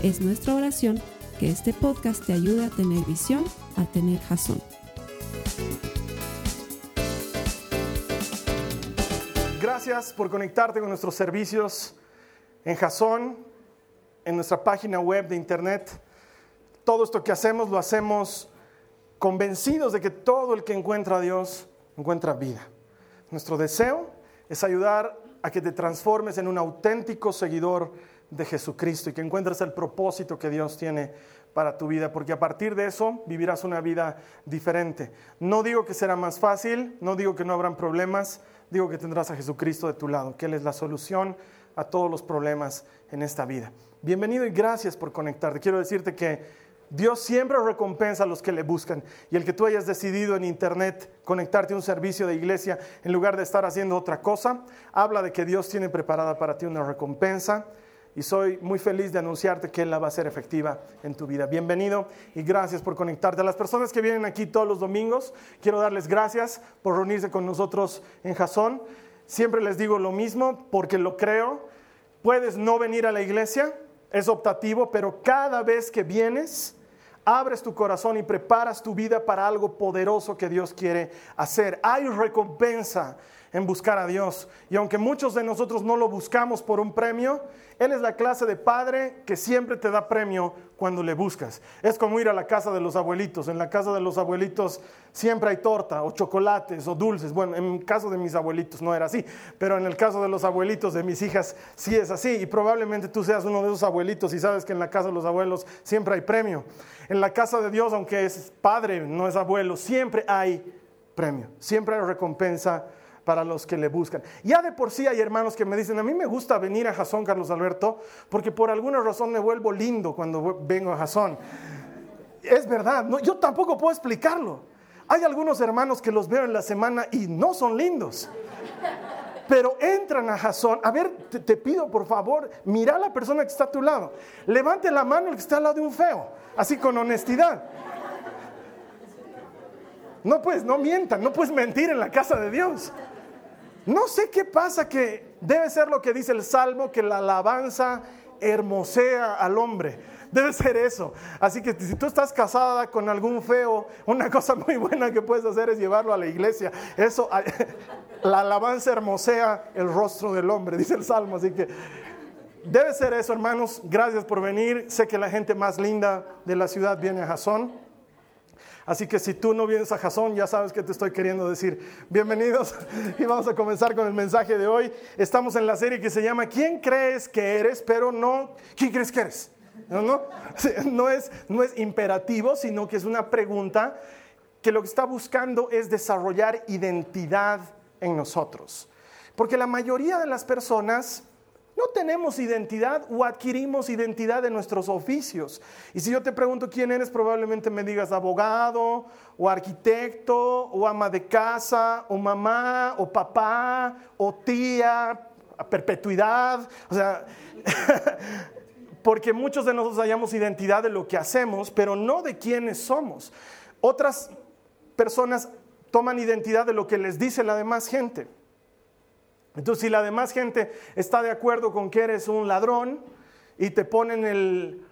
Es nuestra oración que este podcast te ayude a tener visión, a tener jazón. Gracias por conectarte con nuestros servicios en Jason, en nuestra página web de internet. Todo esto que hacemos lo hacemos convencidos de que todo el que encuentra a Dios encuentra vida. Nuestro deseo es ayudar a que te transformes en un auténtico seguidor de Jesucristo y que encuentres el propósito que Dios tiene para tu vida, porque a partir de eso vivirás una vida diferente. No digo que será más fácil, no digo que no habrán problemas, digo que tendrás a Jesucristo de tu lado, que Él es la solución a todos los problemas en esta vida. Bienvenido y gracias por conectarte. Quiero decirte que Dios siempre recompensa a los que le buscan y el que tú hayas decidido en internet conectarte a un servicio de iglesia en lugar de estar haciendo otra cosa, habla de que Dios tiene preparada para ti una recompensa y soy muy feliz de anunciarte que la va a ser efectiva en tu vida. Bienvenido y gracias por conectarte. A las personas que vienen aquí todos los domingos, quiero darles gracias por reunirse con nosotros en Jasón. Siempre les digo lo mismo porque lo creo. Puedes no venir a la iglesia, es optativo, pero cada vez que vienes, abres tu corazón y preparas tu vida para algo poderoso que Dios quiere hacer. Hay recompensa en buscar a Dios. Y aunque muchos de nosotros no lo buscamos por un premio, Él es la clase de padre que siempre te da premio cuando le buscas. Es como ir a la casa de los abuelitos. En la casa de los abuelitos siempre hay torta o chocolates o dulces. Bueno, en el caso de mis abuelitos no era así, pero en el caso de los abuelitos de mis hijas sí es así. Y probablemente tú seas uno de esos abuelitos y sabes que en la casa de los abuelos siempre hay premio. En la casa de Dios, aunque es padre, no es abuelo, siempre hay premio, siempre hay recompensa para los que le buscan. Ya de por sí hay hermanos que me dicen, a mí me gusta venir a Jasón, Carlos Alberto, porque por alguna razón me vuelvo lindo cuando vengo a Jasón. Es verdad, no, yo tampoco puedo explicarlo. Hay algunos hermanos que los veo en la semana y no son lindos. Pero entran a Jasón. A ver, te, te, pido por favor, mira a la persona que está a tu lado. Levante la mano el que está al lado de un feo, así con honestidad. No puedes, no mientan, no puedes mentir en la casa de Dios. No sé qué pasa que debe ser lo que dice el Salmo, que la alabanza hermosea al hombre. Debe ser eso. Así que si tú estás casada con algún feo, una cosa muy buena que puedes hacer es llevarlo a la iglesia. Eso, la alabanza hermosea el rostro del hombre, dice el Salmo. Así que debe ser eso, hermanos. Gracias por venir. Sé que la gente más linda de la ciudad viene a Jasón. Así que si tú no vienes a Jasón, ya sabes que te estoy queriendo decir. Bienvenidos y vamos a comenzar con el mensaje de hoy. Estamos en la serie que se llama ¿Quién crees que eres? Pero no, ¿quién crees que eres? No, no, no, es, no es imperativo, sino que es una pregunta que lo que está buscando es desarrollar identidad en nosotros. Porque la mayoría de las personas no tenemos identidad o adquirimos identidad de nuestros oficios. Y si yo te pregunto quién eres, probablemente me digas abogado o arquitecto o ama de casa o mamá o papá o tía, a perpetuidad. O sea, porque muchos de nosotros hallamos identidad de lo que hacemos, pero no de quiénes somos. Otras personas toman identidad de lo que les dice la demás gente. Entonces, si la demás gente está de acuerdo con que eres un ladrón y te ponen el,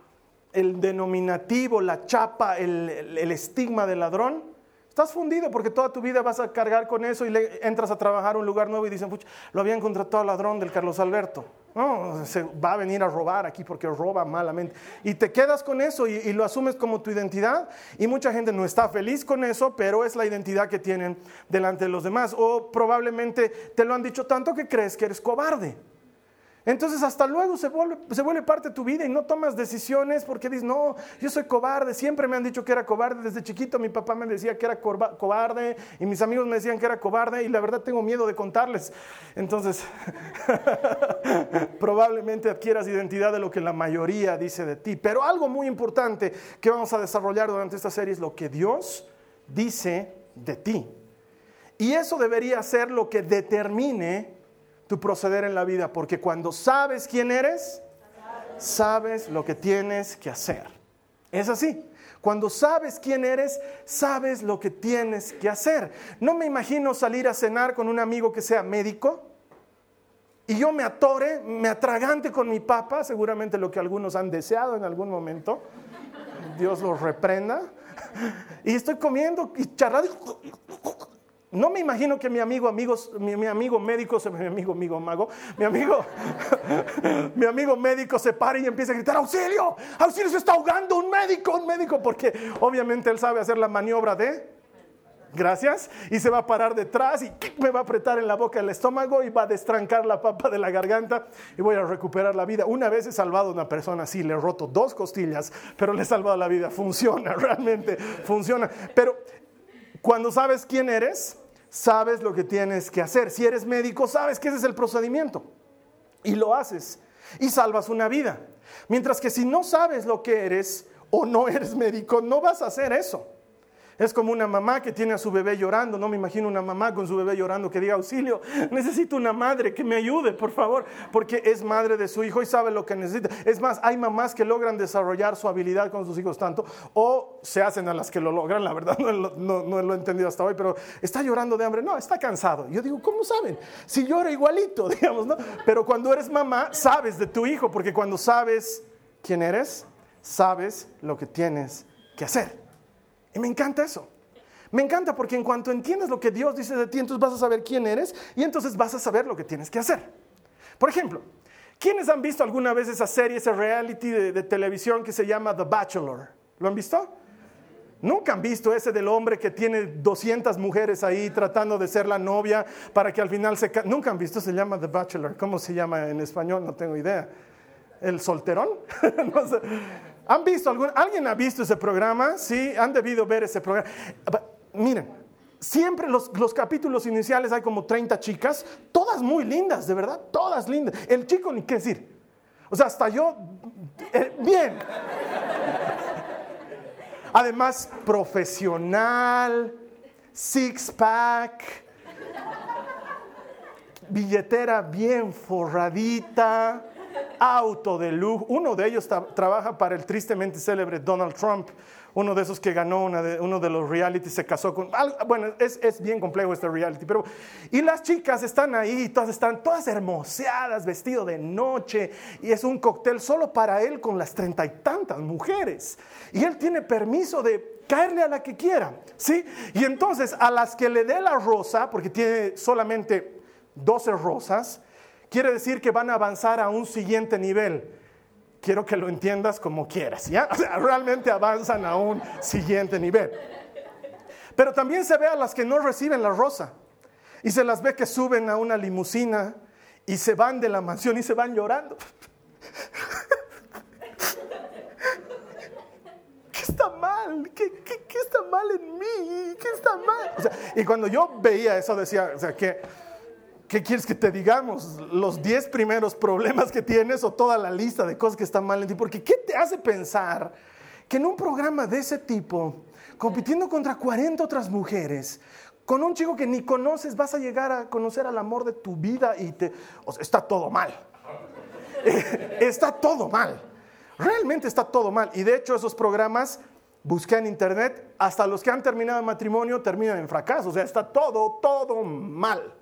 denominativo, la chapa, el, el, estigma de ladrón, estás fundido porque toda tu vida vas a cargar con eso y le, entras a trabajar a un lugar nuevo y dicen, lo habían contratado ladrón del Carlos Alberto. No, se va a venir a robar aquí porque roba malamente. Y te quedas con eso y, y, lo asumes como tu identidad. Y mucha gente no está feliz con eso, pero es la identidad que tienen delante de los demás. O probablemente te lo han dicho tanto que crees que eres cobarde. Entonces hasta luego se vuelve, parte de tu vida y no tomas decisiones porque dices, no, yo soy cobarde, siempre me han dicho que era cobarde, desde chiquito mi papá me decía que era cobarde y mis amigos me decían que era cobarde y la verdad tengo miedo de contarles. Entonces, probablemente adquieras identidad de lo que la mayoría dice de ti. Pero algo muy importante que vamos a desarrollar durante esta serie es lo que Dios dice de ti. Y eso debería ser lo que determine tu proceder en la vida, porque cuando sabes quién eres, sabes lo que tienes que hacer. Es así. Cuando sabes quién eres, sabes lo que tienes que hacer. No me imagino salir a cenar con un amigo que sea médico y yo me atore, me atragante con mi papa, seguramente lo que algunos han deseado en algún momento. Dios los reprenda. Y estoy comiendo y charlando no me imagino que mi amigo, amigos, mi, amigo médico, mi amigo, amigo mago, mi amigo, mi amigo médico se pare y empiece a gritar, auxilio, auxilio, se está ahogando un médico, un médico, porque obviamente él sabe hacer la maniobra de, gracias, y se va a parar detrás y me va a apretar en la boca el estómago y va a destrancar la papa de la garganta y voy a recuperar la vida. Una vez he salvado a una persona así, le he roto dos costillas, pero le he salvado la vida, funciona, realmente funciona. Pero cuando sabes quién eres, sabes lo que tienes que hacer. Si eres médico, sabes que ese es el procedimiento. Y lo haces. Y salvas una vida. Mientras que si no sabes lo que eres o no eres médico, no vas a hacer eso. Es como una mamá que tiene a su bebé llorando. No me imagino una mamá con su bebé llorando que diga, auxilio, necesito una madre que me ayude, por favor, porque es madre de su hijo y sabe lo que necesita. Es más, hay mamás que logran desarrollar su habilidad con sus hijos tanto, o se hacen a las que lo logran, la verdad no, lo he entendido hasta hoy, pero está llorando de hambre. No, está cansado. Yo digo, ¿cómo saben? Si llora igualito, digamos, ¿no? Pero cuando eres mamá, sabes de tu hijo, porque cuando sabes quién eres, sabes lo que tienes que hacer. Y me encanta eso. Me encanta porque en cuanto entiendes lo que Dios dice de ti, entonces vas a saber quién eres y entonces vas a saber lo que tienes que hacer. Por ejemplo, ¿quiénes han visto alguna vez esa serie, ese reality de, televisión que se llama The Bachelor? ¿Lo han visto? Nunca han visto ese del hombre que tiene 200 mujeres ahí tratando de ser la novia para que al final se... Nunca han visto, se llama The Bachelor. ¿Cómo se llama en español? No tengo idea. ¿El solterón? no sé. ¿Han visto algún, alguien ha visto ese programa? Sí, han debido ver ese programa. Miren, siempre los, los capítulos iniciales hay como 30 chicas, todas muy lindas, de verdad, todas lindas. El chico ni qué decir. O sea, hasta yo, eh, bien. Además, profesional, six pack, billetera bien forradita auto de lujo. Uno de ellos trabaja para el tristemente célebre Donald Trump, uno de esos que ganó uno de los reality, se casó con... Bueno, es, es, bien complejo este reality, pero... Y las chicas están ahí, todas están todas hermoseadas, vestido de noche, y es un cóctel solo para él con las treinta y tantas mujeres. Y él tiene permiso de caerle a la que quiera, ¿sí? Y entonces a las que le dé la rosa, porque tiene solamente 12 rosas, quiere decir que van a avanzar a un siguiente nivel. Quiero que lo entiendas como quieras, ¿ya? O sea, realmente avanzan a un siguiente nivel. Pero también se ve a las que no reciben la rosa y se las ve que suben a una limusina y se van de la mansión y se van llorando. ¿Qué está mal? ¿Qué, está mal en mí? ¿Qué está mal? y cuando yo veía eso decía, o sea, que ¿Qué quieres que te digamos? ¿Los 10 primeros problemas que tienes o toda la lista de cosas que están mal en ti? Porque ¿qué te hace pensar que en un programa de ese tipo, compitiendo contra 40 otras mujeres, con un chico que ni conoces, vas a llegar a conocer al amor de tu vida y te... O sea, está todo mal. está todo mal. Realmente está todo mal. Y de hecho esos programas busqué en internet, hasta los que han terminado en matrimonio terminan en fracaso. O sea, está todo, todo mal.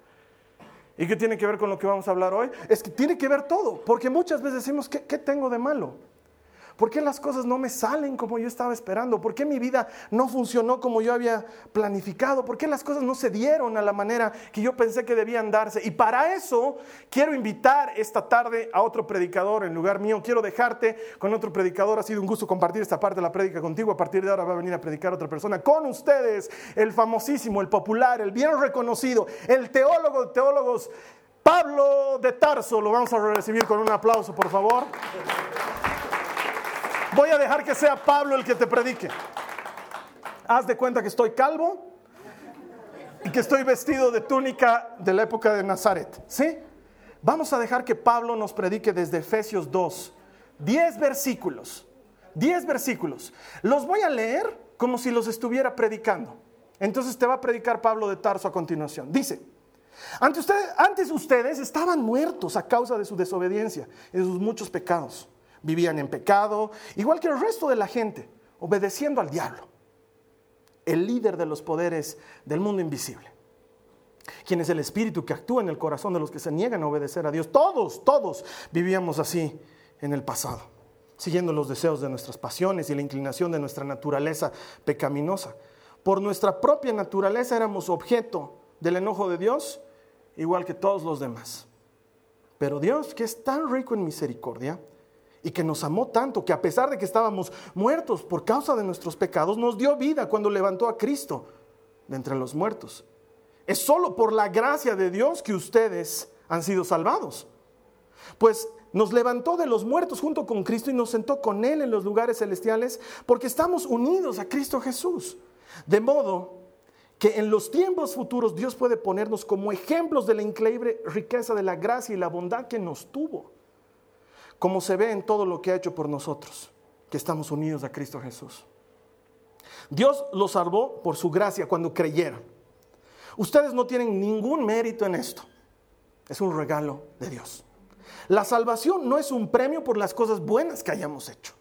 ¿Y qué tiene que ver con lo que vamos a hablar hoy? Es que tiene que ver todo, porque muchas veces decimos, ¿qué, qué tengo de malo? ¿Por qué las cosas no me salen como yo estaba esperando? ¿Por qué mi vida no funcionó como yo había planificado? ¿Por qué las cosas no se dieron a la manera que yo pensé que debían darse? Y para eso quiero invitar esta tarde a otro predicador en lugar mío. Quiero dejarte con otro predicador. Ha sido un gusto compartir esta parte de la prédica contigo. A partir de ahora va a venir a predicar otra persona. Con ustedes, el famosísimo, el popular, el bien reconocido, el teólogo de teólogos Pablo de Tarso, lo vamos a recibir con un aplauso, por favor. Voy a dejar que sea Pablo el que te predique. Haz de cuenta que estoy calvo y que estoy vestido de túnica de la época de Nazaret. ¿Sí? Vamos a dejar que Pablo nos predique desde Efesios 2, 10 versículos. 10 versículos. Los voy a leer como si los estuviera predicando. Entonces te va a predicar Pablo de Tarso a continuación. Dice, antes ustedes, antes ustedes estaban muertos a causa de su desobediencia y de sus muchos pecados. Vivían en pecado, igual que el resto de la gente, obedeciendo al diablo, el líder de los poderes del mundo invisible. Quien es el espíritu que actúa en el corazón de los que se niegan a obedecer a Dios. Todos, todos vivíamos así en el pasado, siguiendo los deseos de nuestras pasiones y la inclinación de nuestra naturaleza pecaminosa. Por nuestra propia naturaleza éramos objeto del enojo de Dios, igual que todos los demás. Pero Dios, que es tan rico en misericordia y que nos amó tanto, que a pesar de que estábamos muertos por causa de nuestros pecados, nos dio vida cuando levantó a Cristo de entre los muertos. Es solo por la gracia de Dios que ustedes han sido salvados. Pues nos levantó de los muertos junto con Cristo y nos sentó con Él en los lugares celestiales porque estamos unidos a Cristo Jesús. De modo que en los tiempos futuros Dios puede ponernos como ejemplos de la increíble riqueza de la gracia y la bondad que nos tuvo, como se ve en todo lo que ha hecho por nosotros, que estamos unidos a Cristo Jesús. Dios los salvó por su gracia cuando creyeron. Ustedes no tienen ningún mérito en esto. Es un regalo de Dios. La salvación no es un premio por las cosas buenas que hayamos hecho.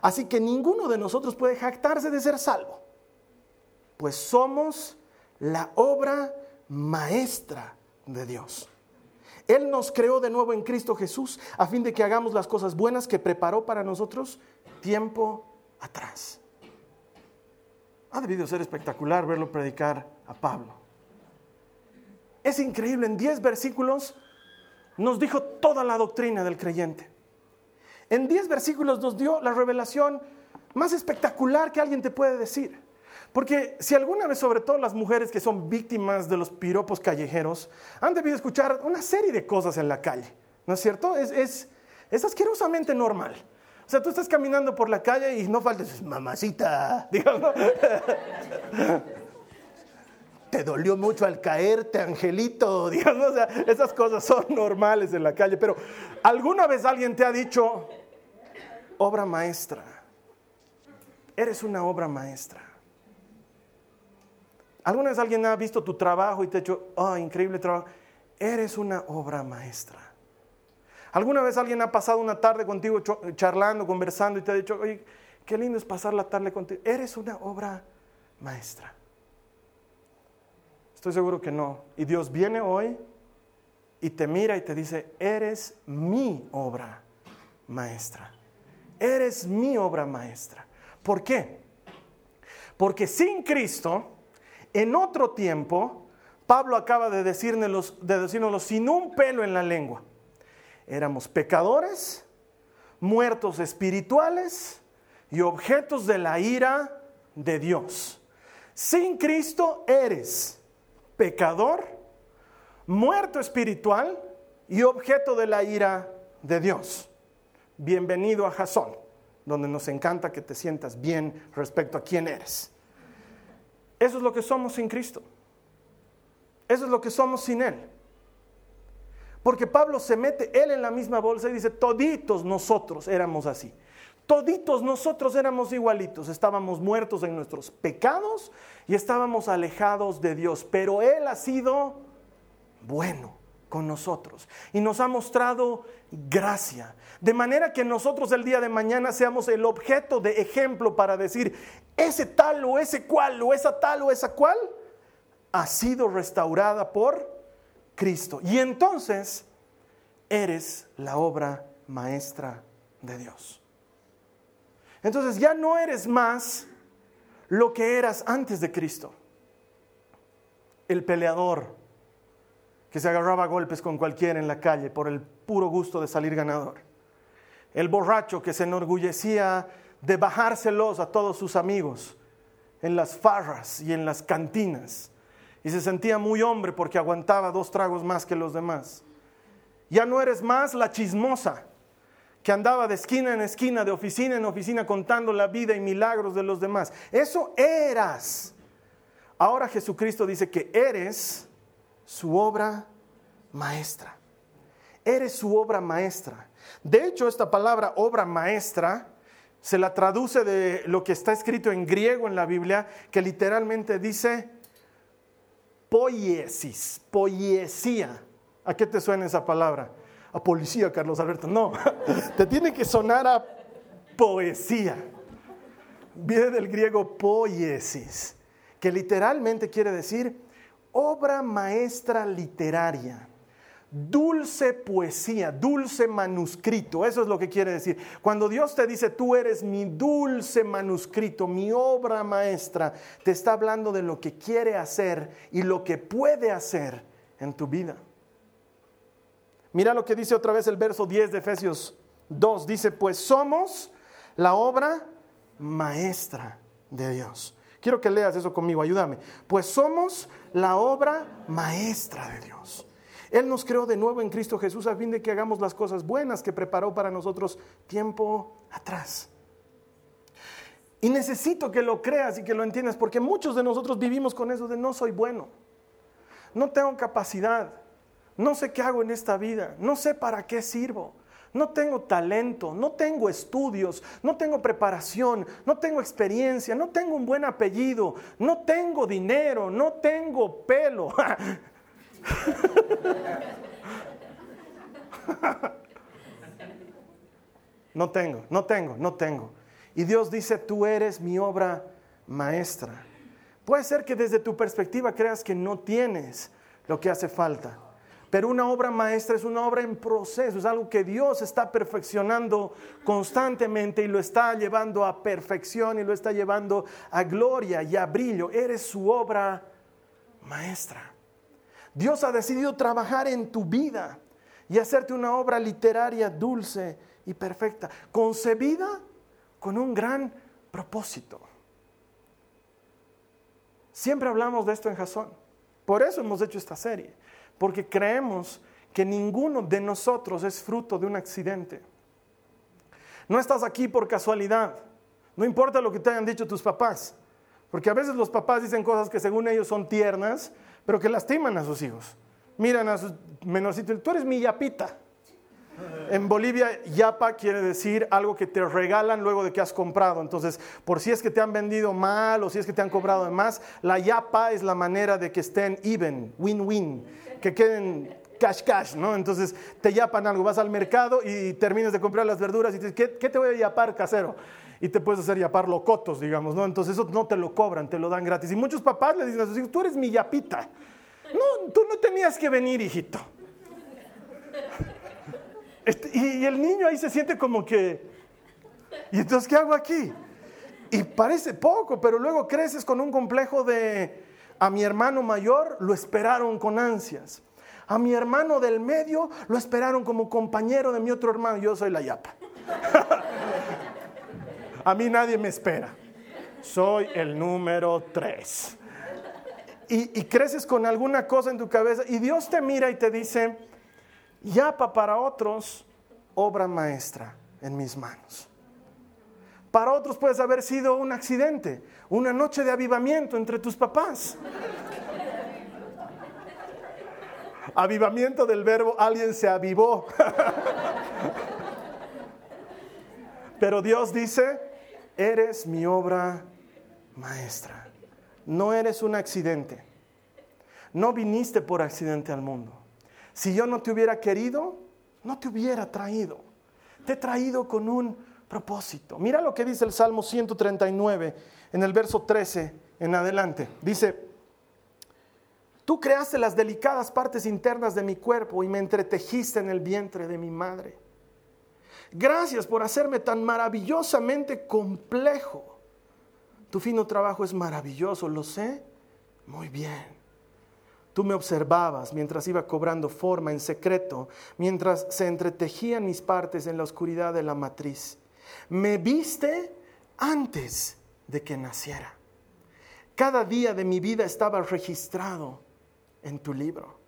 Así que ninguno de nosotros puede jactarse de ser salvo pues somos la obra maestra de Dios. Él nos creó de nuevo en Cristo Jesús a fin de que hagamos las cosas buenas que preparó para nosotros tiempo atrás. Ha debido ser espectacular verlo predicar a Pablo. Es increíble, en 10 versículos nos dijo toda la doctrina del creyente. En 10 versículos nos dio la revelación más espectacular que alguien te puede decir. Porque si alguna vez, sobre todo las mujeres que son víctimas de los piropos callejeros, han debido escuchar una serie de cosas en la calle, ¿no es cierto? Es, es, asquerosamente normal. O sea, tú estás caminando por la calle y no faltes, mamacita, digamos. Te dolió mucho al caerte, angelito, digamos. O sea, esas cosas son normales en la calle. Pero alguna vez alguien te ha dicho, obra maestra. Eres una obra maestra. ¿Alguna vez alguien ha visto tu trabajo y te ha dicho, oh, increíble trabajo? Eres una obra maestra. ¿Alguna vez alguien ha pasado una tarde contigo charlando, conversando y te ha dicho, oye, qué lindo es pasar la tarde contigo? Eres una obra maestra. Estoy seguro que no. Y Dios viene hoy y te mira y te dice, eres mi obra maestra. Eres mi obra maestra. ¿Por qué? Porque sin Cristo en otro tiempo, Pablo acaba de decírnoslo, de sin un pelo en la lengua. Éramos pecadores, muertos espirituales y objetos de la ira de Dios. Sin Cristo eres pecador, muerto espiritual y objeto de la ira de Dios. Bienvenido a Jasón, donde nos encanta que te sientas bien respecto a quién eres. Eso es lo que somos sin Cristo. Eso es lo que somos sin Él. Porque Pablo se mete él en la misma bolsa y dice, toditos nosotros éramos así. Toditos nosotros éramos igualitos, estábamos muertos en nuestros pecados y estábamos alejados de Dios, pero Él ha sido bueno con nosotros y nos ha mostrado gracia, de manera que nosotros el día de mañana seamos el objeto de ejemplo para decir, ese tal o ese cual o esa tal o esa cual ha sido restaurada por Cristo. Y entonces eres la obra maestra de Dios. Entonces ya no eres más lo que eras antes de Cristo. El peleador que se agarraba a golpes con cualquiera en la calle por el puro gusto de salir ganador. El borracho que se enorgullecía de bajárselos a todos sus amigos en las farras y en las cantinas. Y se sentía muy hombre porque aguantaba dos tragos más que los demás. Ya no eres más la chismosa que andaba de esquina en esquina, de oficina en oficina, contando la vida y milagros de los demás. Eso eras. Ahora Jesucristo dice que eres su obra maestra. Eres su obra maestra. De hecho, esta palabra obra maestra se la traduce de lo que está escrito en griego en la Biblia, que literalmente dice poiesis, poesía. ¿A qué te suena esa palabra? A policía, Carlos Alberto. No, te tiene que sonar a poesía. Viene del griego poiesis, que literalmente quiere decir obra maestra literaria dulce poesía, dulce manuscrito. Eso es lo que quiere decir. Cuando Dios te dice, tú eres mi dulce manuscrito, mi obra maestra, te está hablando de lo que quiere hacer y lo que puede hacer en tu vida. Mira lo que dice otra vez el verso 10 de Efesios 2. Dice, pues somos la obra maestra de Dios. Quiero que leas eso conmigo, ayúdame. Pues somos la obra maestra de Dios. Él nos creó de nuevo en Cristo Jesús a fin de que hagamos las cosas buenas que preparó para nosotros tiempo atrás. Y necesito que lo creas y que lo entiendas, porque muchos de nosotros vivimos con eso de no soy bueno, no tengo capacidad, no sé qué hago en esta vida, no sé para qué sirvo, no tengo talento, no tengo estudios, no tengo preparación, no tengo experiencia, no tengo un buen apellido, no tengo dinero, no tengo pelo. No tengo, no tengo, no tengo. Y Dios dice, tú eres mi obra maestra. Puede ser que desde tu perspectiva creas que no tienes lo que hace falta. Pero una obra maestra es una obra en proceso, es algo que Dios está perfeccionando constantemente y lo está llevando a perfección y lo está llevando a gloria y a brillo. Eres su obra maestra. Dios ha decidido trabajar en tu vida y hacerte una obra literaria dulce y perfecta, concebida con un gran propósito. Siempre hablamos de esto en Jasón. Por eso hemos hecho esta serie, porque creemos que ninguno de nosotros es fruto de un accidente. No estás aquí por casualidad. No importa lo que te hayan dicho tus papás, porque a veces los papás dicen cosas que según ellos son tiernas, pero que lastiman a sus hijos. Miran a sus menorcitos, tú eres mi yapita. En Bolivia, yapa quiere decir algo que te regalan luego de que has comprado. Entonces, por si es que te han vendido mal o si es que te han cobrado de más, la yapa es la manera de que estén even, win-win, que queden cash cash, ¿no? Entonces te yapan algo, vas al mercado y terminas de comprar las verduras y te dices, ¿qué, te voy a yapar, casero? Y te puedes hacer yapar locotos, digamos, ¿no? Entonces eso no te lo cobran, te lo dan gratis. Y muchos papás le dicen a sus hijos, tú eres mi yapita. No, tú no tenías que venir, hijito. Este, y, el niño ahí se siente como que, ¿y entonces qué hago aquí? Y parece poco, pero luego creces con un complejo de, a mi hermano mayor lo esperaron con ansias. A mi hermano del medio lo esperaron como compañero de mi otro hermano. Yo soy la yapa. a mí nadie me espera. Soy el número tres. Y, creces con alguna cosa en tu cabeza y Dios te mira y te dice, yapa para otros, obra maestra en mis manos. Para otros puedes haber sido un accidente, una noche de avivamiento entre tus papás. Avivamiento del verbo, alguien se avivó. Pero Dios dice, eres mi obra maestra. No eres un accidente. No viniste por accidente al mundo. Si yo no te hubiera querido, no te hubiera traído. Te he traído con un propósito. Mira lo que dice el Salmo 139 en el verso 13 en adelante. Dice, tú creaste las delicadas partes internas de mi cuerpo y me entretejiste en el vientre de mi madre. Gracias por hacerme tan maravillosamente complejo. Tu fino trabajo es maravilloso, lo sé muy bien. Tú me observabas mientras iba cobrando forma en secreto, mientras se entretejían mis partes en la oscuridad de la matriz. Me viste antes de que naciera. Cada día de mi vida estaba registrado en tu libro.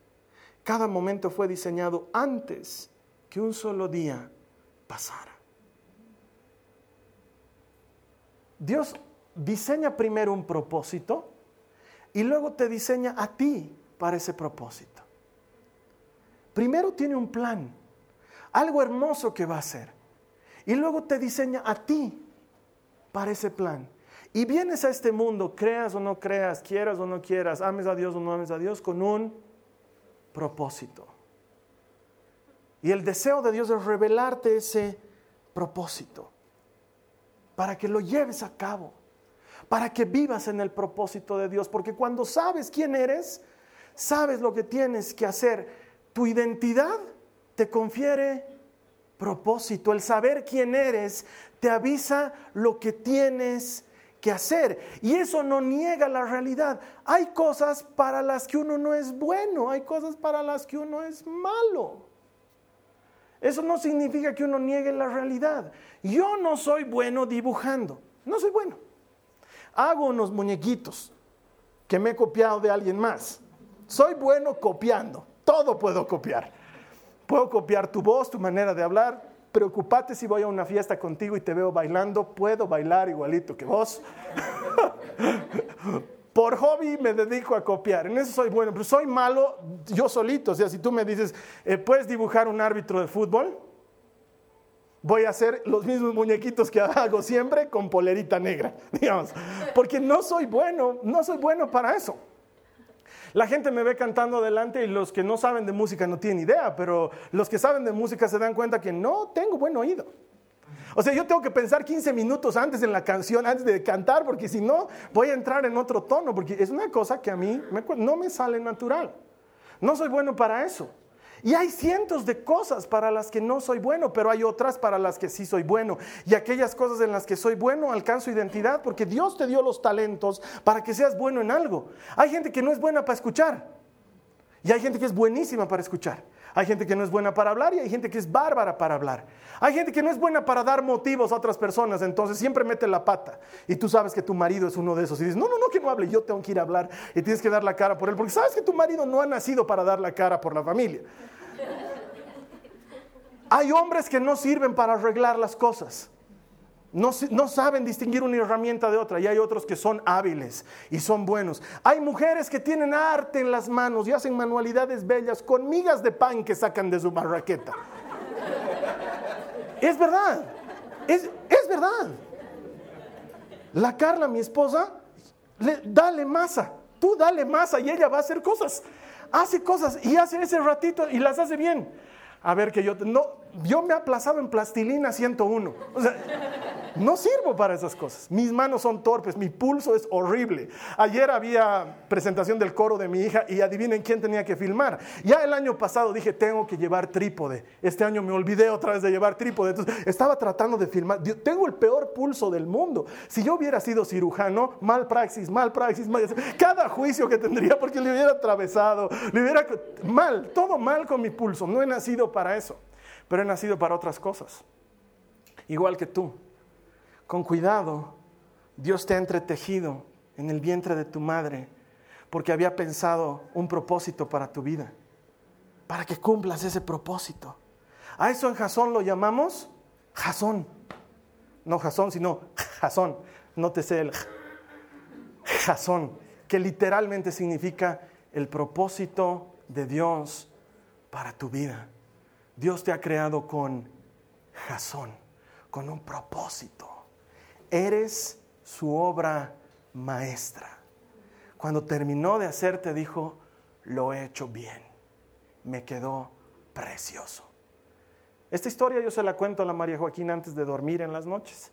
Cada momento fue diseñado antes que un solo día pasara. Dios diseña primero un propósito y luego te diseña a ti para ese propósito. Primero tiene un plan, algo hermoso que va a hacer. Y luego te diseña a ti para ese plan. Y vienes a este mundo, creas o no creas, quieras o no quieras, ames a Dios o no ames a Dios, con un propósito. Y el deseo de Dios es revelarte ese propósito para que lo lleves a cabo, para que vivas en el propósito de Dios, porque cuando sabes quién eres, sabes lo que tienes que hacer. Tu identidad te confiere propósito. El saber quién eres te avisa lo que tienes que hacer. Y eso no niega la realidad. Hay cosas para las que uno no es bueno, hay cosas para las que uno es malo. Eso no significa que uno niegue la realidad. Yo no soy bueno dibujando, no soy bueno. Hago unos muñequitos que me he copiado de alguien más. Soy bueno copiando, todo puedo copiar. Puedo copiar tu voz, tu manera de hablar. Preocupate si voy a una fiesta contigo y te veo bailando, puedo bailar igualito que vos. Por hobby me dedico a copiar, en eso soy bueno, pero soy malo yo solito. O sea, si tú me dices, eh, ¿puedes dibujar un árbitro de fútbol? Voy a hacer los mismos muñequitos que hago siempre con polerita negra, digamos, porque no soy bueno, no soy bueno para eso. La gente me ve cantando adelante y los que no saben de música no tienen idea, pero los que saben de música se dan cuenta que no tengo buen oído. O sea, yo tengo que pensar 15 minutos antes en la canción, antes de cantar, porque si no, voy a entrar en otro tono, porque es una cosa que a mí no me sale natural. No soy bueno para eso. Y hay cientos de cosas para las que no soy bueno, pero hay otras para las que sí soy bueno. Y aquellas cosas en las que soy bueno alcanzo identidad porque Dios te dio los talentos para que seas bueno en algo. Hay gente que no es buena para escuchar y hay gente que es buenísima para escuchar. Hay gente que no es buena para hablar y hay gente que es bárbara para hablar. Hay gente que no es buena para dar motivos a otras personas, entonces siempre mete la pata. Y tú sabes que tu marido es uno de esos y dices, no, no, no, que no hable, yo tengo que ir a hablar y tienes que dar la cara por él, porque sabes que tu marido no ha nacido para dar la cara por la familia. Hay hombres que no sirven para arreglar las cosas. No, saben distinguir una herramienta de otra y hay otros que son hábiles y son buenos. Hay mujeres que tienen arte en las manos y hacen manualidades bellas con migas de pan que sacan de su marraqueta. es verdad, es, es verdad. La Carla, mi esposa, le, dale masa, tú dale masa y ella va a hacer cosas. Hace cosas y hace ese ratito y las hace bien a ver que yo no yo me he aplazado en plastilina 101. O sea, no sirvo para esas cosas. Mis manos son torpes, mi pulso es horrible. Ayer había presentación del coro de mi hija y adivinen quién tenía que filmar. Ya el año pasado dije, tengo que llevar trípode. Este año me olvidé otra vez de llevar trípode. Entonces, estaba tratando de filmar. Tengo el peor pulso del mundo. Si yo hubiera sido cirujano, mal praxis, mal praxis, mal, cada juicio que tendría porque le hubiera atravesado, le hubiera mal, todo mal con mi pulso. No he nacido para eso, pero he nacido para otras cosas. Igual que tú. Con cuidado, Dios te ha entretejido en el vientre de tu madre porque había pensado un propósito para tu vida, para que cumplas ese propósito. A eso en Jasón lo llamamos Jasón. No Jasón, sino Jasón. No te el Jasón, que literalmente significa el propósito de Dios para tu vida. Dios te ha creado con jazón, con un propósito. Eres su obra maestra. Cuando terminó de hacerte dijo, lo he hecho bien. Me quedó precioso. Esta historia yo se la cuento a la María Joaquina antes de dormir en las noches.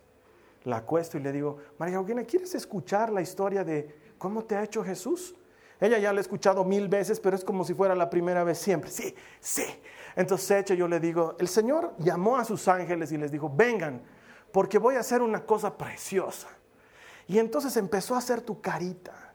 La acuesto y le digo, María Joaquina, ¿quieres escuchar la historia de cómo te ha hecho Jesús? Ella ya la ha escuchado mil veces, pero es como si fuera la primera vez siempre. Sí, sí. Entonces echa, yo le digo, el Señor llamó a sus ángeles y les dijo, vengan, porque voy a hacer una cosa preciosa. Y entonces empezó a hacer tu carita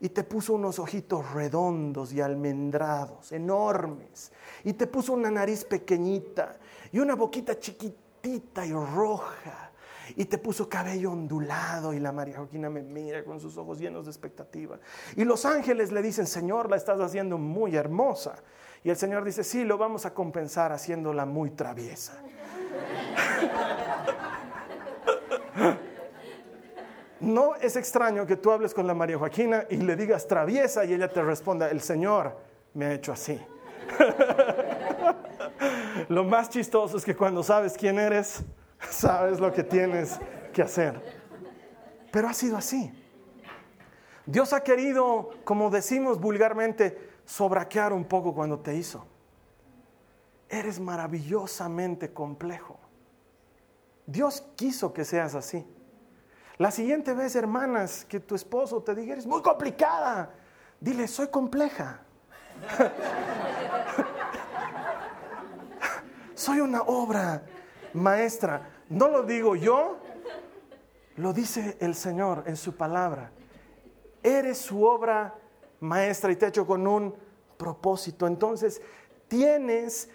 y te puso unos ojitos redondos y almendrados, enormes, y te puso una nariz pequeñita y una boquita chiquitita y roja, y te puso cabello ondulado y la María Joaquina me mira con sus ojos llenos de expectativa. Y los ángeles le dicen, Señor, la estás haciendo muy hermosa. Y el Señor dice, sí, lo vamos a compensar haciéndola muy traviesa. No es extraño que tú hables con la María Joaquina y le digas traviesa y ella te responda, el Señor me ha hecho así. lo más chistoso es que cuando sabes quién eres, sabes lo que tienes que hacer. Pero ha sido así. Dios ha querido, como decimos vulgarmente, sobraquear un poco cuando te hizo. Eres maravillosamente complejo. Dios quiso que seas así. La siguiente vez, hermanas, que tu esposo te diga, eres muy complicada, dile, soy compleja. soy una obra maestra. No lo digo yo, lo dice el Señor en su palabra. Eres su obra maestra y te hecho con un propósito. Entonces, tienes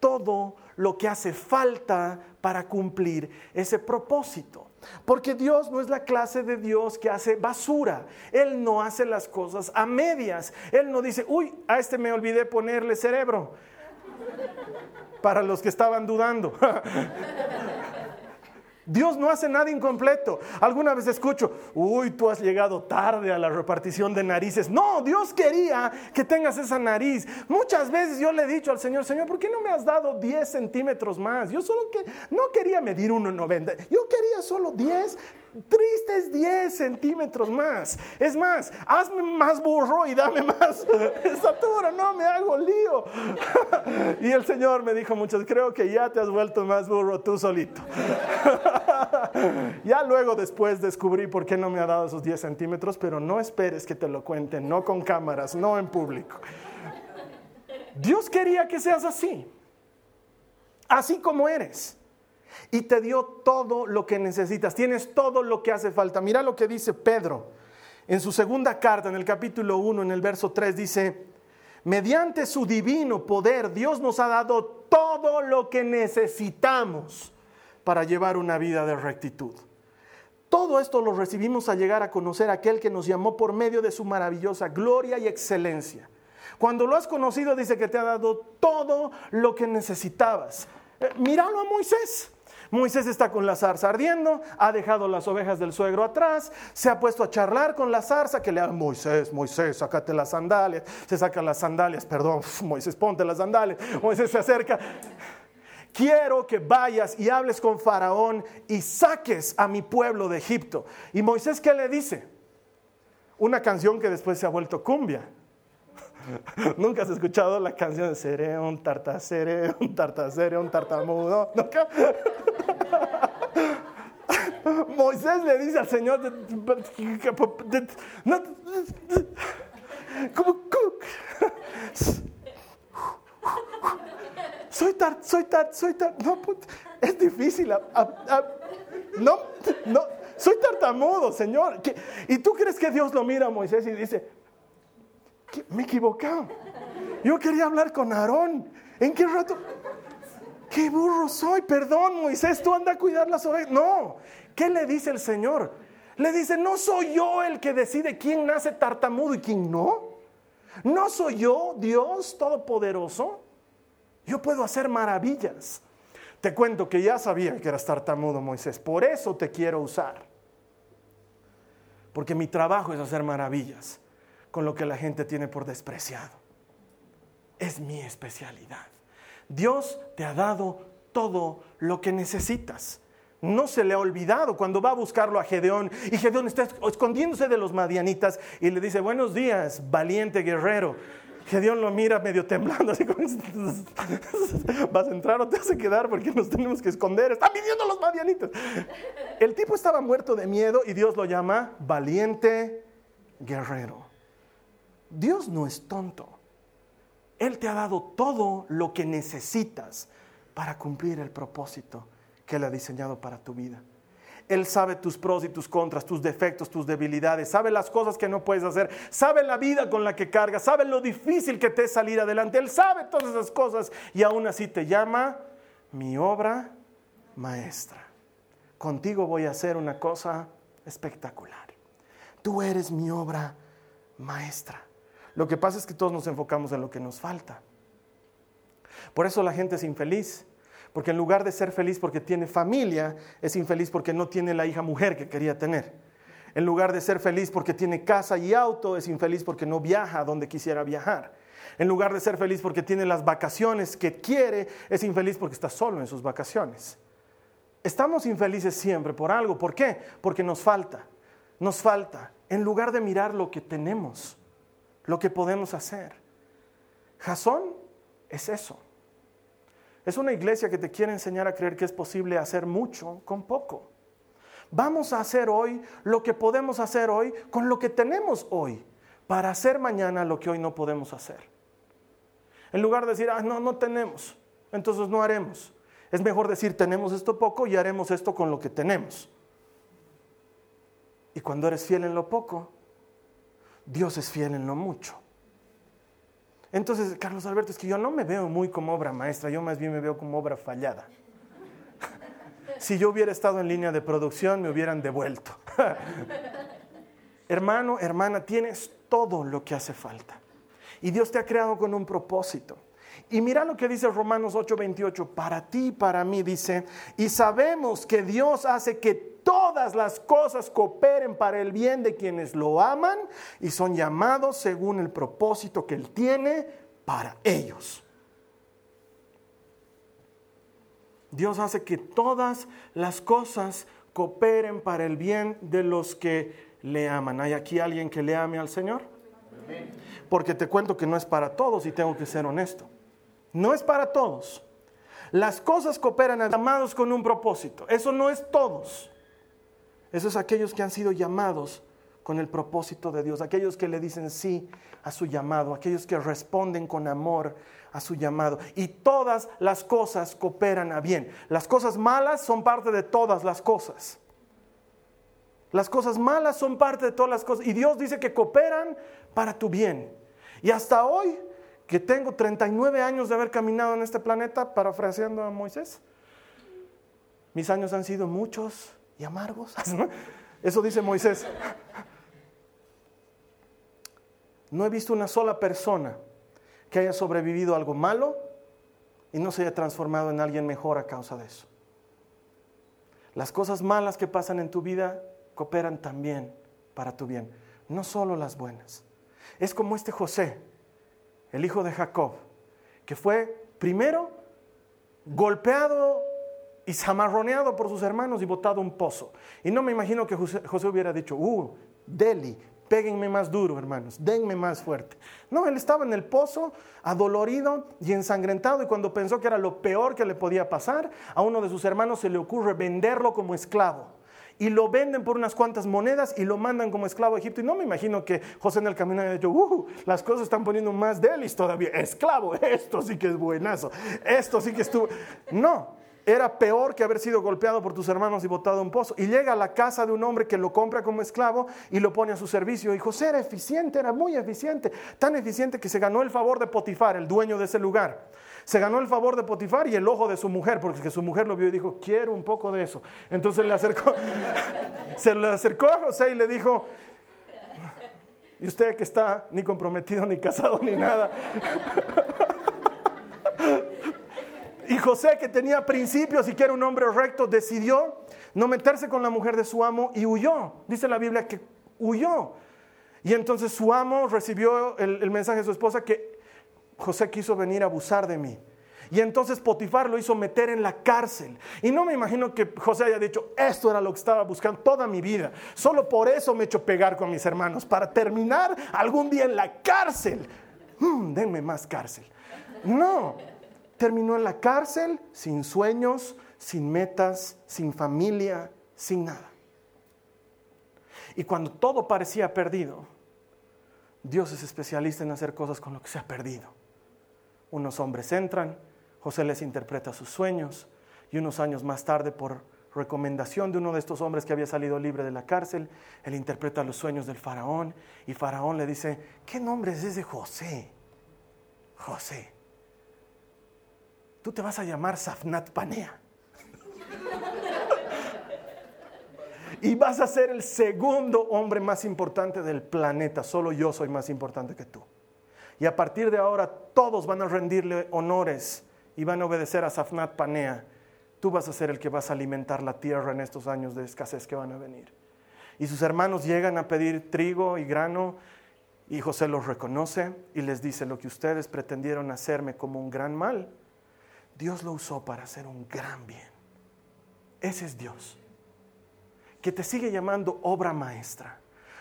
todo lo que hace falta para cumplir ese propósito. Porque Dios no es la clase de Dios que hace basura. Él no hace las cosas a medias. Él no dice, uy, a este me olvidé ponerle cerebro. Para los que estaban dudando. Dios no hace nada incompleto. Alguna vez escucho, uy, tú has llegado tarde a la repartición de narices. No, Dios quería que tengas esa nariz. Muchas veces yo le he dicho al Señor, Señor, ¿por qué no me has dado 10 centímetros más? Yo solo que no quería medir 1,90. Yo quería solo 10 tristes 10 centímetros más. Es más, hazme más burro y dame más estatura, no me hago lío. y el Señor me dijo muchas, creo que ya te has vuelto más burro tú solito. ya luego después descubrí por qué no me ha dado esos 10 centímetros, pero no esperes que te lo cuenten, no con cámaras, no en público. Dios quería que seas así, así como eres y te dio todo lo que necesitas. Tienes todo lo que hace falta. Mira lo que dice Pedro. En su segunda carta, en el capítulo 1, en el verso 3, dice, mediante su divino poder, Dios nos ha dado todo lo que necesitamos para llevar una vida de rectitud. Todo esto lo recibimos al llegar a conocer a aquel que nos llamó por medio de su maravillosa gloria y excelencia. Cuando lo has conocido, dice que te ha dado todo lo que necesitabas. Eh, míralo a Moisés. Moisés está con la zarza ardiendo, ha dejado las ovejas del suegro atrás, se ha puesto a charlar con la zarza que le ha, Moisés, Moisés, sácate las sandalias, se sacan las sandalias, perdón, Moisés, ponte las sandalias, Moisés se acerca. Quiero que vayas y hables con Faraón y saques a mi pueblo de Egipto. ¿Y Moisés qué le dice? Una canción que después se ha vuelto cumbia. ¿Nunca has escuchado la canción de Seré un tarta, seré un tarta, seré un tartamudo? ¿Nunca? Moisés le dice al Señor, soy tar, soy tar, soy tar, no, es difícil, no, no, soy tartamudo, Señor. ¿Y tú crees que Dios lo mira a Moisés y dice, me he equivocado? Yo quería hablar con Aarón. ¿En qué rato? qué burro soy, perdón Moisés, tú anda a cuidar las ovejas. No, ¿qué le dice el Señor? Le dice, no soy yo el que decide quién nace tartamudo y quién no. No soy yo, Dios Todopoderoso. Yo puedo hacer maravillas. Te cuento que ya sabía que eras tartamudo, Moisés. Por eso te quiero usar. Porque mi trabajo es hacer maravillas con lo que la gente tiene por despreciado. Es mi especialidad. Dios te ha dado todo lo que necesitas. No se le ha olvidado cuando va a buscarlo a Gedeón y Gedeón está escondiéndose de los madianitas y le dice, buenos días, valiente guerrero. Gedeón lo mira medio temblando, así como, ¿vas a entrar o te vas a quedar? Porque nos tenemos que esconder. Están viniendo los madianitas. El tipo estaba muerto de miedo y Dios lo llama valiente guerrero. Dios no es tonto. Él te ha dado todo lo que necesitas para cumplir el propósito que Él ha diseñado para tu vida. Él sabe tus pros y tus contras, tus defectos, tus debilidades, sabe las cosas que no puedes hacer, sabe la vida con la que cargas, sabe lo difícil que te es salir adelante. Él sabe todas esas cosas y aún así te llama mi obra maestra. Contigo voy a hacer una cosa espectacular. Tú eres mi obra maestra. Lo que pasa es que todos nos enfocamos en lo que nos falta. Por eso la gente es infeliz. Porque en lugar de ser feliz porque tiene familia, es infeliz porque no tiene la hija mujer que quería tener. En lugar de ser feliz porque tiene casa y auto, es infeliz porque no viaja donde quisiera viajar. En lugar de ser feliz porque tiene las vacaciones que quiere, es infeliz porque está solo en sus vacaciones. Estamos infelices siempre por algo. ¿Por qué? Porque nos falta. Nos falta. En lugar de mirar lo que tenemos, lo que podemos hacer. Jasón es eso. Es una iglesia que te quiere enseñar a creer que es posible hacer mucho con poco. Vamos a hacer hoy lo que podemos hacer hoy con lo que tenemos hoy, para hacer mañana lo que hoy no podemos hacer. En lugar de decir, ah, no, no tenemos, entonces no haremos. Es mejor decir, tenemos esto poco y haremos esto con lo que tenemos. Y cuando eres fiel en lo poco, Dios es fiel en lo mucho. Entonces, Carlos Alberto, es que yo no me veo muy como obra maestra, yo más bien me veo como obra fallada. si yo hubiera estado en línea de producción, me hubieran devuelto. Hermano, hermana, tienes todo lo que hace falta. Y Dios te ha creado con un propósito. Y mira lo que dice Romanos 8:28, para ti, para mí, dice, y sabemos que Dios hace que todas las cosas cooperen para el bien de quienes lo aman y son llamados según el propósito que Él tiene para ellos. Dios hace que todas las cosas cooperen para el bien de los que le aman. ¿Hay aquí alguien que le ame al Señor? Porque te cuento que no es para todos y tengo que ser honesto. No es para todos. Las cosas cooperan llamados con un propósito. Eso no es todos. Eso es aquellos que han sido llamados con el propósito de Dios, aquellos que le dicen sí a su llamado, aquellos que responden con amor a su llamado. Y todas las cosas cooperan a bien. Las cosas malas son parte de todas las cosas. Las cosas malas son parte de todas las cosas. Y Dios dice que cooperan para tu bien. Y hasta hoy que tengo 39 años de haber caminado en este planeta, parafraseando a Moisés. Mis años han sido muchos y amargos. Eso dice Moisés. No he visto una sola persona que haya sobrevivido a algo malo y no se haya transformado en alguien mejor a causa de eso. Las cosas malas que pasan en tu vida cooperan también para tu bien, no solo las buenas. Es como este José el hijo de Jacob, que fue primero golpeado y zamarroneado por sus hermanos y botado un pozo. Y no me imagino que José, hubiera dicho, uh, Deli, péguenme más duro, hermanos, denme más fuerte. No, él estaba en el pozo, adolorido y ensangrentado, y cuando pensó que era lo peor que le podía pasar, a uno de sus hermanos se le ocurre venderlo como esclavo y lo venden por unas cuantas monedas y lo mandan como esclavo a Egipto. Y no me imagino que José en el camino haya dicho, uh, las cosas están poniendo más delis todavía. Esclavo, esto sí que es buenazo. Esto sí que estuvo. No, era peor que haber sido golpeado por tus hermanos y botado a un pozo. Y llega a la casa de un hombre que lo compra como esclavo y lo pone a su servicio. Y José era eficiente, era muy eficiente, tan eficiente que se ganó el favor de Potifar, el dueño de ese lugar. Se ganó el favor de Potifar y el ojo de su mujer, porque su mujer lo vio y dijo, quiero un poco de eso. Entonces le acercó, se le acercó a José y le dijo, y usted que está ni comprometido, ni casado, ni nada. y José, que tenía principios y que era un hombre recto, decidió no meterse con la mujer de su amo y huyó. Dice la Biblia que huyó. Y entonces su amo recibió el, el mensaje de su esposa que José quiso venir a abusar de mí. Y entonces Potifar lo hizo meter en la cárcel. Y no me imagino que José haya dicho, esto era lo que estaba buscando toda mi vida. Solo por eso me he hecho pegar con mis hermanos, para terminar algún día en la cárcel. Mm, denme más cárcel. No, terminó en la cárcel sin sueños, sin metas, sin familia, sin nada. Y cuando todo parecía perdido, Dios es especialista en hacer cosas con lo que se ha perdido. Unos hombres entran, José les interpreta sus sueños y unos años más tarde, por recomendación de uno de estos hombres que había salido libre de la cárcel, él interpreta los sueños del faraón y faraón le dice, ¿qué nombre es ese José? José. Tú te vas a llamar Safnat Panea. y vas a ser el segundo hombre más importante del planeta. Solo yo soy más importante que tú. Y a partir de ahora todos van a rendirle honores y van a obedecer a Safnat Panea, tú vas a ser el que vas a alimentar la tierra en estos años de escasez que van a venir. Y sus hermanos llegan a pedir trigo y grano y José los reconoce y les dice, lo que ustedes pretendieron hacerme como un gran mal, Dios lo usó para hacer un gran bien. Ese es Dios, que te sigue llamando obra maestra.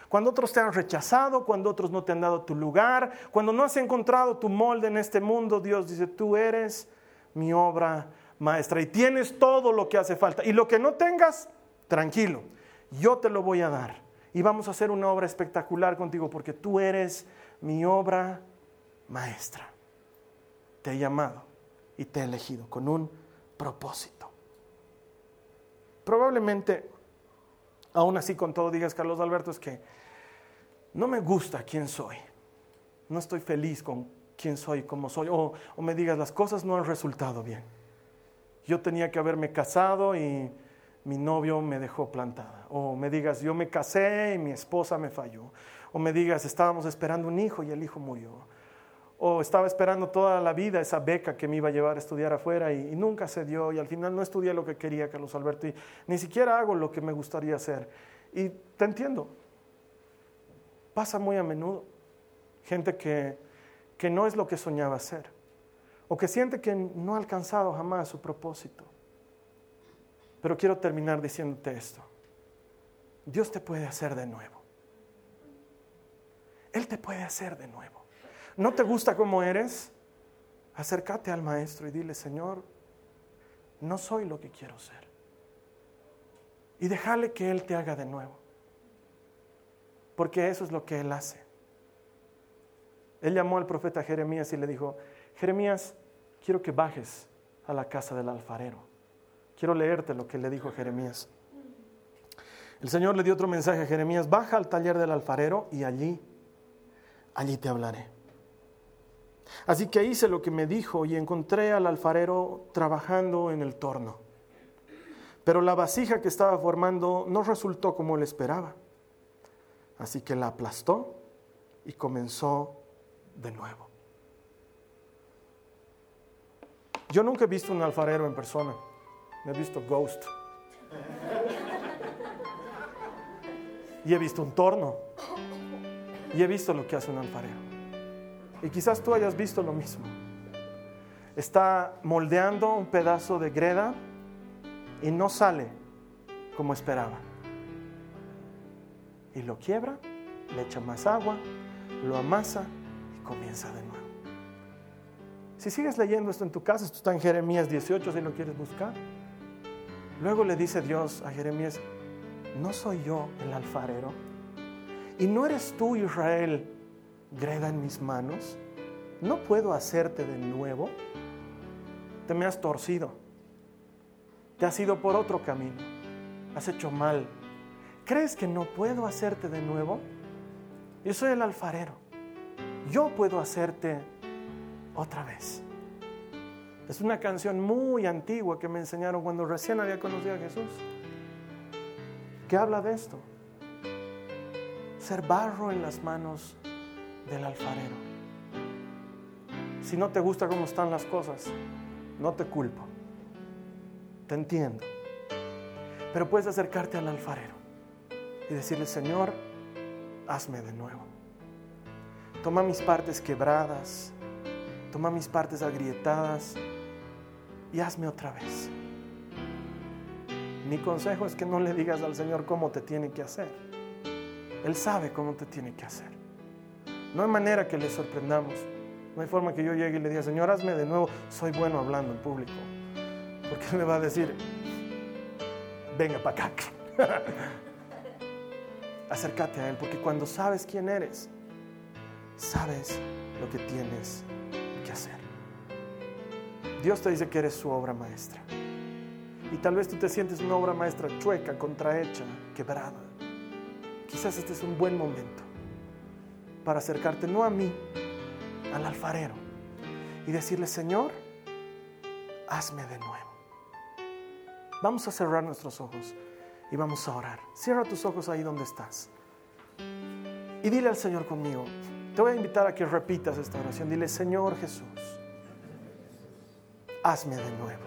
Cuando otros te han rechazado, cuando otros no te han dado tu lugar, cuando no has encontrado tu molde en este mundo, Dios dice, tú eres mi obra maestra y tienes todo lo que hace falta. Y lo que no tengas, tranquilo, yo te lo voy a dar. Y vamos a hacer una obra espectacular contigo porque tú eres mi obra maestra. Te he llamado y te he elegido con un propósito. Probablemente, aún así con todo digas, Carlos Alberto, es que no me gusta quién soy. No estoy feliz con quién soy, cómo soy. O, me digas, las cosas no han resultado bien. Yo tenía que haberme casado y mi novio me dejó plantada. O me digas, yo me casé y mi esposa me falló. O me digas, estábamos esperando un hijo y el hijo murió. O estaba esperando toda la vida esa beca que me iba a llevar a estudiar afuera y, y nunca se dio y al final no estudié lo que quería, Carlos Alberto, y ni siquiera hago lo que me gustaría hacer. Y te entiendo, pasa muy a menudo. Gente que, que no es lo que soñaba ser o que siente que no ha alcanzado jamás su propósito. Pero quiero terminar diciéndote esto. Dios te puede hacer de nuevo. Él te puede hacer de nuevo. ¿No te gusta cómo eres? Acércate al maestro y dile, Señor, no soy lo que quiero ser. Y déjale que Él te haga de nuevo. Porque eso es lo que Él hace. Él llamó al profeta Jeremías y le dijo, Jeremías, quiero que bajes a la casa del alfarero. Quiero leerte lo que le dijo Jeremías. El Señor le dio otro mensaje a Jeremías, baja al taller del alfarero y allí, allí te hablaré. Así que hice lo que me dijo y encontré al alfarero trabajando en el torno. Pero la vasija que estaba formando no resultó como él esperaba. Así que la aplastó y comenzó de nuevo. Yo nunca he visto un alfarero en persona. He visto Ghost. Y he visto un torno. Y he visto lo que hace un alfarero. Y quizás tú hayas visto lo mismo. Está moldeando un pedazo de greda y no sale como esperaba. Y lo quiebra, le echa más agua, lo amasa y comienza de nuevo. Si sigues leyendo esto en tu casa, esto está en Jeremías 18 si lo quieres buscar. Luego le dice Dios a Jeremías, ¿no soy yo el alfarero? ¿Y no eres tú, Israel, greda en mis manos? ¿No puedo hacerte de nuevo? Te me has torcido. Te has ido por otro camino. Has hecho mal. ¿Crees que no puedo hacerte de nuevo? Yo soy el alfarero. Yo puedo hacerte otra vez. Es una canción muy antigua que me enseñaron cuando recién había conocido a Jesús, que habla de esto. Ser barro en las manos del alfarero. Si no te gusta cómo están las cosas, no te culpo. Te entiendo. Pero puedes acercarte al alfarero y decirle, Señor, hazme de nuevo. Toma mis partes quebradas, toma mis partes agrietadas y hazme otra vez. Mi consejo es que no le digas al Señor cómo te tiene que hacer. Él sabe cómo te tiene que hacer. No hay manera que le sorprendamos. No hay forma que yo llegue y le diga, Señor, hazme de nuevo. Soy bueno hablando en público. Porque Él me va a decir, venga para acá. Acércate a Él, porque cuando sabes quién eres, sabes lo que tienes que hacer. Dios te dice que eres su obra maestra. Y tal vez tú te sientes una obra maestra chueca, contrahecha, quebrada. Quizás este es un buen momento para acercarte no a mí, al alfarero, y decirle, Señor, hazme de nuevo. Vamos a cerrar nuestros ojos y vamos a orar. Cierra tus ojos ahí donde estás. Y dile al Señor conmigo, te voy a invitar a que repitas esta oración. Dile, Señor Jesús hazme de nuevo.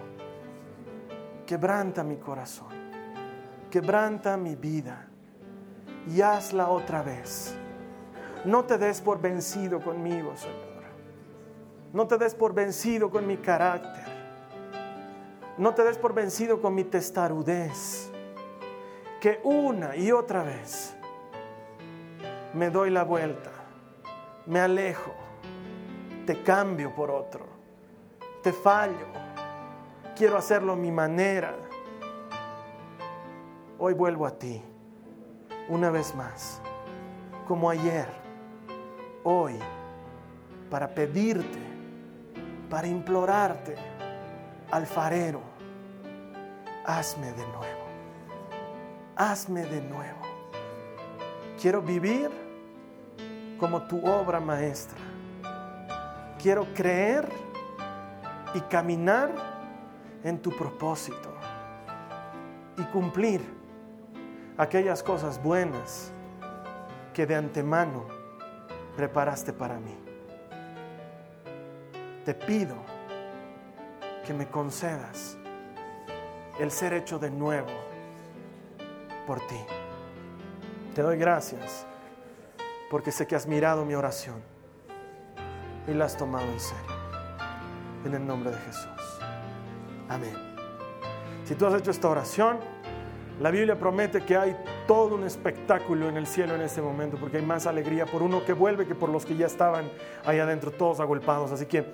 Quebranta mi corazón, quebranta mi vida y hazla otra vez. No te des por vencido conmigo, Señor. No te des por vencido con mi carácter. No te des por vencido con mi testarudez. Que una y otra vez me doy la vuelta, me alejo, te cambio por otro, te fallo, quiero hacerlo a mi manera. Hoy vuelvo a ti, una vez más, como ayer, hoy, para pedirte para implorarte, alfarero, hazme de nuevo, hazme de nuevo. Quiero vivir como tu obra maestra. Quiero creer y caminar en tu propósito y cumplir aquellas cosas buenas que de antemano preparaste para mí te pido que me concedas el ser hecho de nuevo por ti. Te doy gracias porque sé que has mirado mi oración y la has tomado en serio. En el nombre de Jesús. Amén. Si tú has hecho esta oración, la Biblia promete que hay todo un espectáculo en el cielo en este momento, porque hay más alegría por uno que vuelve que por los que ya estaban ahí adentro, todos agolpados. Así que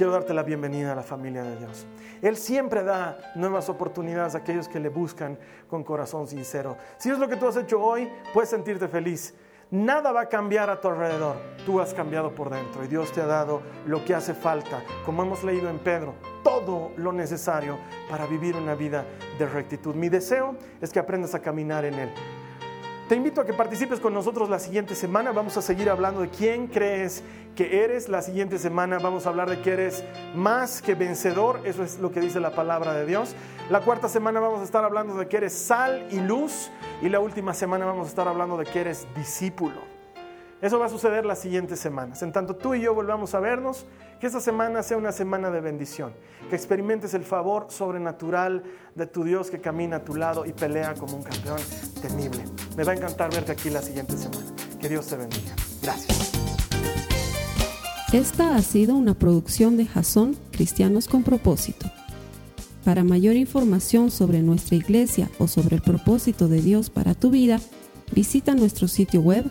quiero darte la bienvenida a la familia de Dios. Él siempre da nuevas oportunidades a aquellos que le buscan con corazón sincero. Si es lo que tú has hecho hoy, puedes sentirte feliz. Nada va a cambiar a tu alrededor. Tú has cambiado por dentro y Dios te ha dado lo que hace falta, como hemos leído en Pedro, todo lo necesario para vivir una vida de rectitud. Mi deseo es que aprendas a caminar en Él. Te invito a que participes con nosotros la siguiente semana. Vamos a seguir hablando de quién crees que eres. La siguiente semana vamos a hablar de que eres más que vencedor. Eso es lo que dice la palabra de Dios. La cuarta semana vamos a estar hablando de que eres sal y luz. Y la última semana vamos a estar hablando de que eres discípulo. Eso va a suceder las siguientes semanas. En tanto tú y yo volvamos a vernos, que esta semana sea una semana de bendición, que experimentes el favor sobrenatural de tu Dios que camina a tu lado y pelea como un campeón temible. Me va a encantar verte aquí la siguiente semana. Que Dios te bendiga. Gracias. Esta ha sido una producción de Jason Cristianos con propósito. Para mayor información sobre nuestra iglesia o sobre el propósito de Dios para tu vida, visita nuestro sitio web